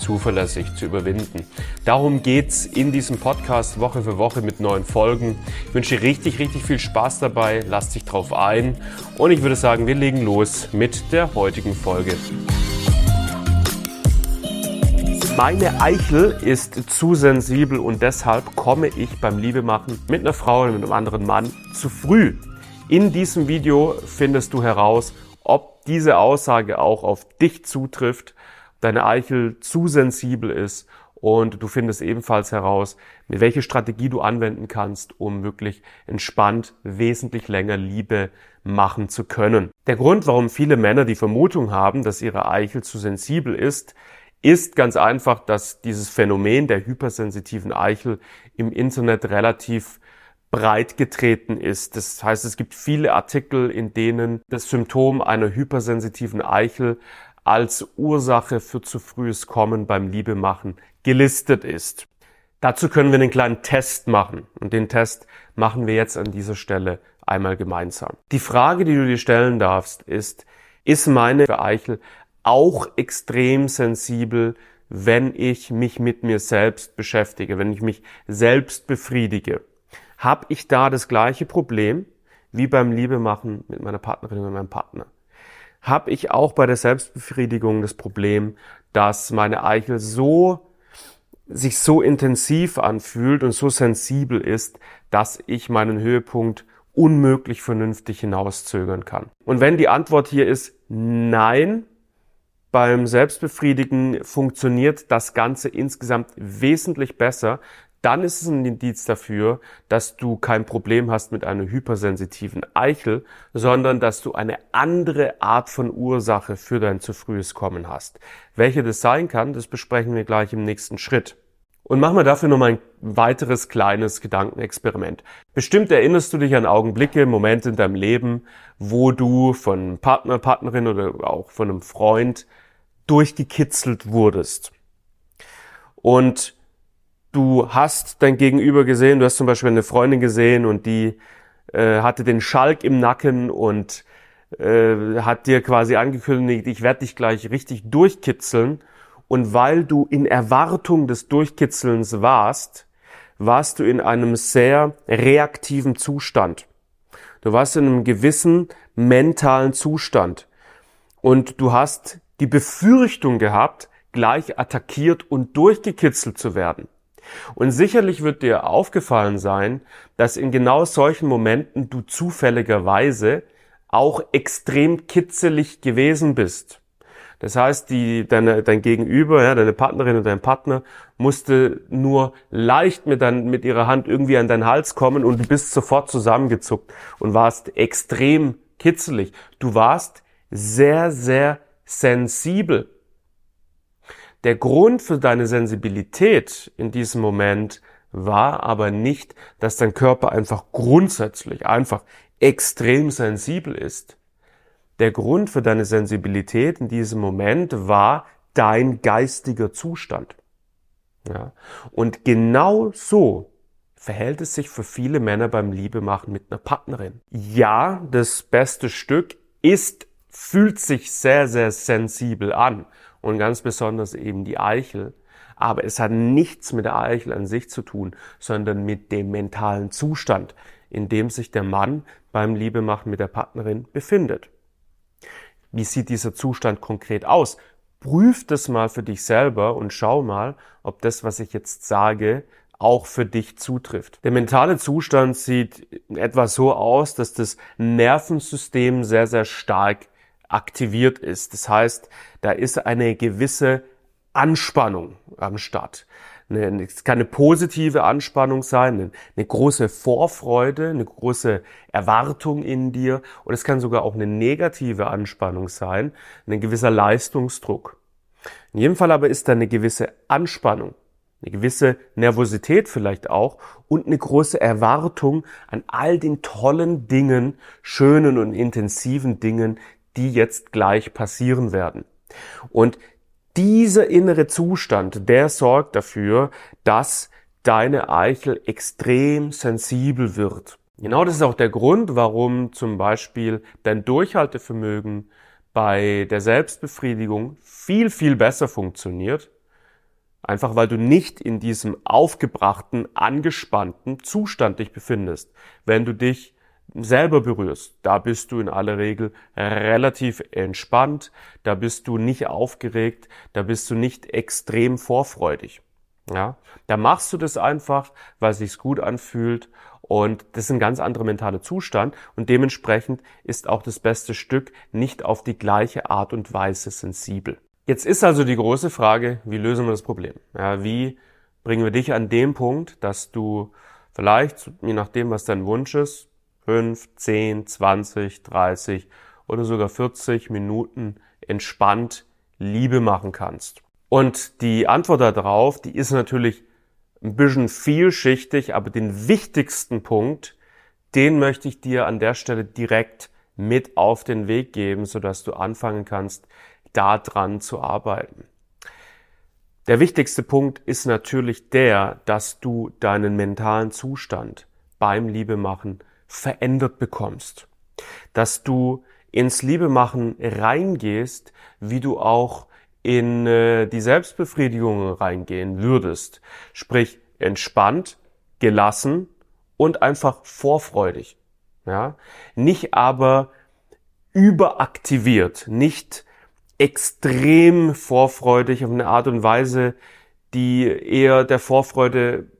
zuverlässig zu überwinden. Darum geht's in diesem Podcast Woche für Woche mit neuen Folgen. Ich wünsche dir richtig, richtig viel Spaß dabei. Lass dich drauf ein. Und ich würde sagen, wir legen los mit der heutigen Folge. Meine Eichel ist zu sensibel und deshalb komme ich beim Liebemachen mit einer Frau oder mit einem anderen Mann zu früh. In diesem Video findest du heraus, ob diese Aussage auch auf dich zutrifft deine Eichel zu sensibel ist und du findest ebenfalls heraus, mit welche Strategie du anwenden kannst, um wirklich entspannt wesentlich länger Liebe machen zu können. Der Grund, warum viele Männer die Vermutung haben, dass ihre Eichel zu sensibel ist, ist ganz einfach, dass dieses Phänomen der hypersensitiven Eichel im Internet relativ breit getreten ist. Das heißt, es gibt viele Artikel, in denen das Symptom einer hypersensitiven Eichel als Ursache für zu frühes Kommen beim Liebemachen gelistet ist. Dazu können wir einen kleinen Test machen und den Test machen wir jetzt an dieser Stelle einmal gemeinsam. Die Frage, die du dir stellen darfst, ist, ist meine Eichel auch extrem sensibel, wenn ich mich mit mir selbst beschäftige, wenn ich mich selbst befriedige? Habe ich da das gleiche Problem wie beim Liebemachen mit meiner Partnerin oder meinem Partner? Habe ich auch bei der Selbstbefriedigung das Problem, dass meine Eichel so sich so intensiv anfühlt und so sensibel ist, dass ich meinen Höhepunkt unmöglich vernünftig hinauszögern kann. Und wenn die Antwort hier ist nein, beim Selbstbefriedigen funktioniert das Ganze insgesamt wesentlich besser, dann ist es ein Indiz dafür, dass du kein Problem hast mit einer hypersensitiven Eichel, sondern dass du eine andere Art von Ursache für dein zu frühes Kommen hast. Welche das sein kann, das besprechen wir gleich im nächsten Schritt. Und machen wir dafür nochmal ein weiteres kleines Gedankenexperiment. Bestimmt erinnerst du dich an Augenblicke, Momente in deinem Leben, wo du von Partner, Partnerin oder auch von einem Freund durchgekitzelt wurdest. Und du hast dein Gegenüber gesehen, du hast zum Beispiel eine Freundin gesehen und die äh, hatte den Schalk im Nacken und äh, hat dir quasi angekündigt, ich werde dich gleich richtig durchkitzeln. Und weil du in Erwartung des Durchkitzelns warst, warst du in einem sehr reaktiven Zustand. Du warst in einem gewissen mentalen Zustand. Und du hast die Befürchtung gehabt, gleich attackiert und durchgekitzelt zu werden. Und sicherlich wird dir aufgefallen sein, dass in genau solchen Momenten du zufälligerweise auch extrem kitzelig gewesen bist. Das heißt, die, deine, dein Gegenüber, ja, deine Partnerin und dein Partner musste nur leicht mit, dein, mit ihrer Hand irgendwie an deinen Hals kommen und du bist sofort zusammengezuckt und warst extrem kitzelig. Du warst sehr, sehr sensibel. Der Grund für deine Sensibilität in diesem Moment war aber nicht, dass dein Körper einfach grundsätzlich einfach extrem sensibel ist. Der Grund für deine Sensibilität in diesem Moment war dein geistiger Zustand. Ja. Und genau so verhält es sich für viele Männer beim Liebemachen mit einer Partnerin. Ja, das beste Stück ist, fühlt sich sehr, sehr sensibel an und ganz besonders eben die Eichel. Aber es hat nichts mit der Eichel an sich zu tun, sondern mit dem mentalen Zustand, in dem sich der Mann beim Liebemachen mit der Partnerin befindet. Wie sieht dieser Zustand konkret aus? Prüf das mal für dich selber und schau mal, ob das, was ich jetzt sage, auch für dich zutrifft. Der mentale Zustand sieht etwa so aus, dass das Nervensystem sehr, sehr stark aktiviert ist. Das heißt, da ist eine gewisse Anspannung am Start. Es kann eine positive Anspannung sein, eine große Vorfreude, eine große Erwartung in dir und es kann sogar auch eine negative Anspannung sein, ein gewisser Leistungsdruck. In jedem Fall aber ist da eine gewisse Anspannung. eine gewisse Nervosität vielleicht auch und eine große Erwartung an all den tollen Dingen, schönen und intensiven Dingen, die jetzt gleich passieren werden. Und dieser innere Zustand, der sorgt dafür, dass deine Eichel extrem sensibel wird. Genau das ist auch der Grund, warum zum Beispiel dein Durchhaltevermögen bei der Selbstbefriedigung viel, viel besser funktioniert. Einfach weil du nicht in diesem aufgebrachten, angespannten Zustand dich befindest. Wenn du dich selber berührst, da bist du in aller Regel relativ entspannt, da bist du nicht aufgeregt, da bist du nicht extrem vorfreudig. Ja, da machst du das einfach, weil es sich gut anfühlt und das ist ein ganz anderer mentaler Zustand und dementsprechend ist auch das beste Stück nicht auf die gleiche Art und Weise sensibel. Jetzt ist also die große Frage, wie lösen wir das Problem? Ja, wie bringen wir dich an den Punkt, dass du vielleicht, je nachdem, was dein Wunsch ist, 5, 10, 20, 30 oder sogar 40 Minuten entspannt Liebe machen kannst. Und die Antwort darauf, die ist natürlich ein bisschen vielschichtig, aber den wichtigsten Punkt, den möchte ich dir an der Stelle direkt mit auf den Weg geben, sodass du anfangen kannst, da dran zu arbeiten. Der wichtigste Punkt ist natürlich der, dass du deinen mentalen Zustand beim Liebemachen verändert bekommst. Dass du ins Liebemachen reingehst, wie du auch in äh, die Selbstbefriedigung reingehen würdest. Sprich, entspannt, gelassen und einfach vorfreudig. Ja? Nicht aber überaktiviert, nicht extrem vorfreudig auf eine Art und Weise, die eher der Vorfreude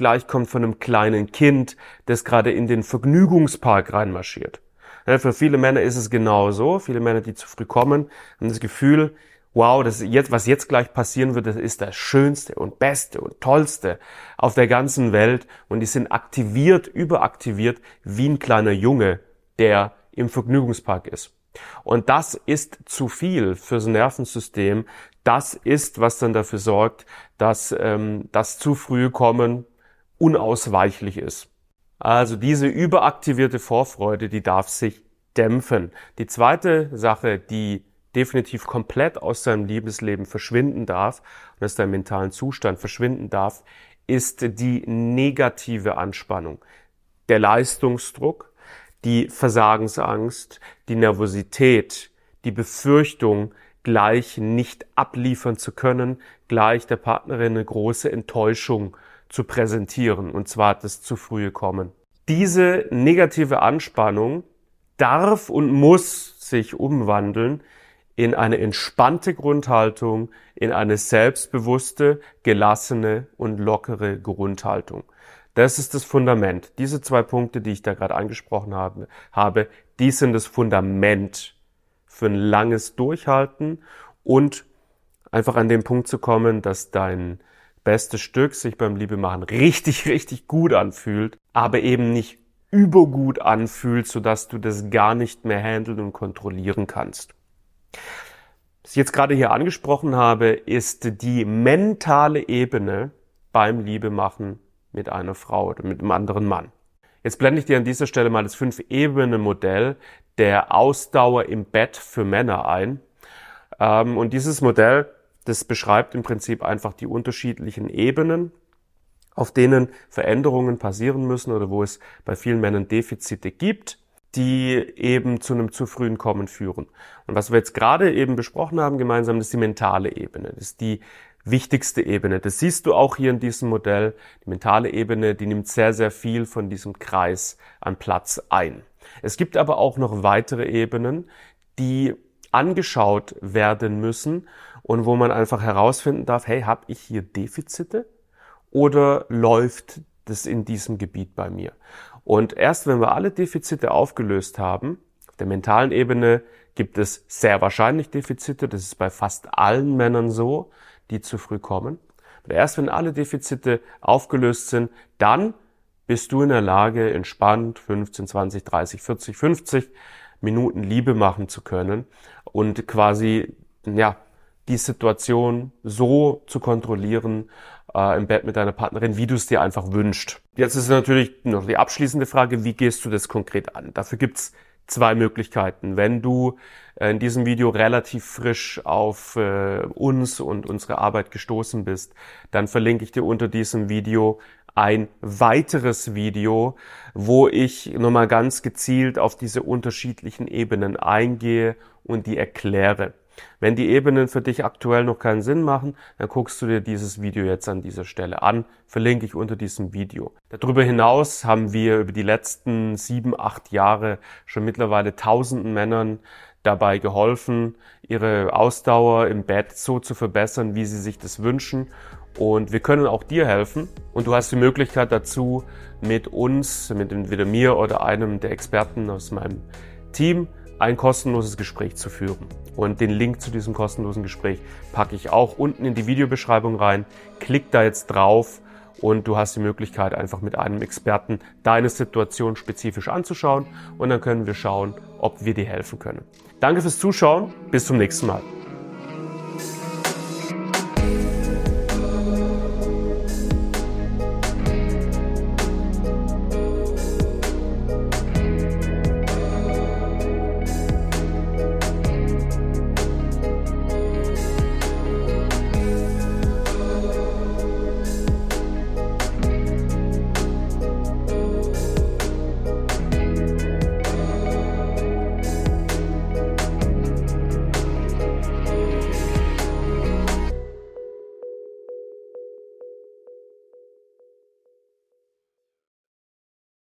gleichkommt von einem kleinen Kind, das gerade in den Vergnügungspark reinmarschiert. Ja, für viele Männer ist es genau. Viele Männer, die zu früh kommen, haben das Gefühl, wow, das jetzt, was jetzt gleich passieren wird, das ist das Schönste und Beste und Tollste auf der ganzen Welt. Und die sind aktiviert, überaktiviert, wie ein kleiner Junge, der im Vergnügungspark ist. Und das ist zu viel fürs Nervensystem. Das ist, was dann dafür sorgt, dass ähm, das zu früh kommen unausweichlich ist. Also diese überaktivierte Vorfreude, die darf sich dämpfen. Die zweite Sache, die definitiv komplett aus seinem Liebesleben verschwinden darf und aus deinem mentalen Zustand verschwinden darf, ist die negative Anspannung. Der Leistungsdruck, die Versagensangst, die Nervosität, die Befürchtung, gleich nicht abliefern zu können, gleich der Partnerin eine große Enttäuschung zu präsentieren, und zwar das zu frühe Kommen. Diese negative Anspannung darf und muss sich umwandeln in eine entspannte Grundhaltung, in eine selbstbewusste, gelassene und lockere Grundhaltung. Das ist das Fundament. Diese zwei Punkte, die ich da gerade angesprochen habe, die sind das Fundament für ein langes Durchhalten und einfach an den Punkt zu kommen, dass dein bestes Stück sich beim Liebemachen richtig, richtig gut anfühlt, aber eben nicht übergut anfühlt, sodass du das gar nicht mehr handeln und kontrollieren kannst. Was ich jetzt gerade hier angesprochen habe, ist die mentale Ebene beim Liebemachen mit einer Frau oder mit einem anderen Mann. Jetzt blende ich dir an dieser Stelle mal das Fünf-Ebenen-Modell der Ausdauer im Bett für Männer ein. Ähm, und dieses Modell, das beschreibt im Prinzip einfach die unterschiedlichen Ebenen, auf denen Veränderungen passieren müssen oder wo es bei vielen Männern Defizite gibt die eben zu einem zu frühen Kommen führen. Und was wir jetzt gerade eben besprochen haben gemeinsam, ist die mentale Ebene. Das ist die wichtigste Ebene. Das siehst du auch hier in diesem Modell. Die mentale Ebene, die nimmt sehr, sehr viel von diesem Kreis an Platz ein. Es gibt aber auch noch weitere Ebenen, die angeschaut werden müssen und wo man einfach herausfinden darf, hey, habe ich hier Defizite oder läuft das in diesem Gebiet bei mir? Und erst wenn wir alle Defizite aufgelöst haben, auf der mentalen Ebene gibt es sehr wahrscheinlich Defizite, das ist bei fast allen Männern so, die zu früh kommen. Aber erst wenn alle Defizite aufgelöst sind, dann bist du in der Lage, entspannt 15, 20, 30, 40, 50 Minuten Liebe machen zu können und quasi, ja, die Situation so zu kontrollieren, äh, im Bett mit deiner Partnerin, wie du es dir einfach wünscht. Jetzt ist natürlich noch die abschließende Frage, wie gehst du das konkret an? Dafür gibt's zwei Möglichkeiten. Wenn du äh, in diesem Video relativ frisch auf äh, uns und unsere Arbeit gestoßen bist, dann verlinke ich dir unter diesem Video ein weiteres Video, wo ich nochmal ganz gezielt auf diese unterschiedlichen Ebenen eingehe und die erkläre. Wenn die Ebenen für dich aktuell noch keinen Sinn machen, dann guckst du dir dieses Video jetzt an dieser Stelle an, verlinke ich unter diesem Video. Darüber hinaus haben wir über die letzten sieben, acht Jahre schon mittlerweile tausenden Männern dabei geholfen, ihre Ausdauer im Bett so zu verbessern, wie sie sich das wünschen. Und wir können auch dir helfen. Und du hast die Möglichkeit dazu, mit uns, mit entweder mir oder einem der Experten aus meinem Team, ein kostenloses Gespräch zu führen. Und den Link zu diesem kostenlosen Gespräch packe ich auch unten in die Videobeschreibung rein. Klick da jetzt drauf und du hast die Möglichkeit, einfach mit einem Experten deine Situation spezifisch anzuschauen und dann können wir schauen, ob wir dir helfen können. Danke fürs Zuschauen, bis zum nächsten Mal.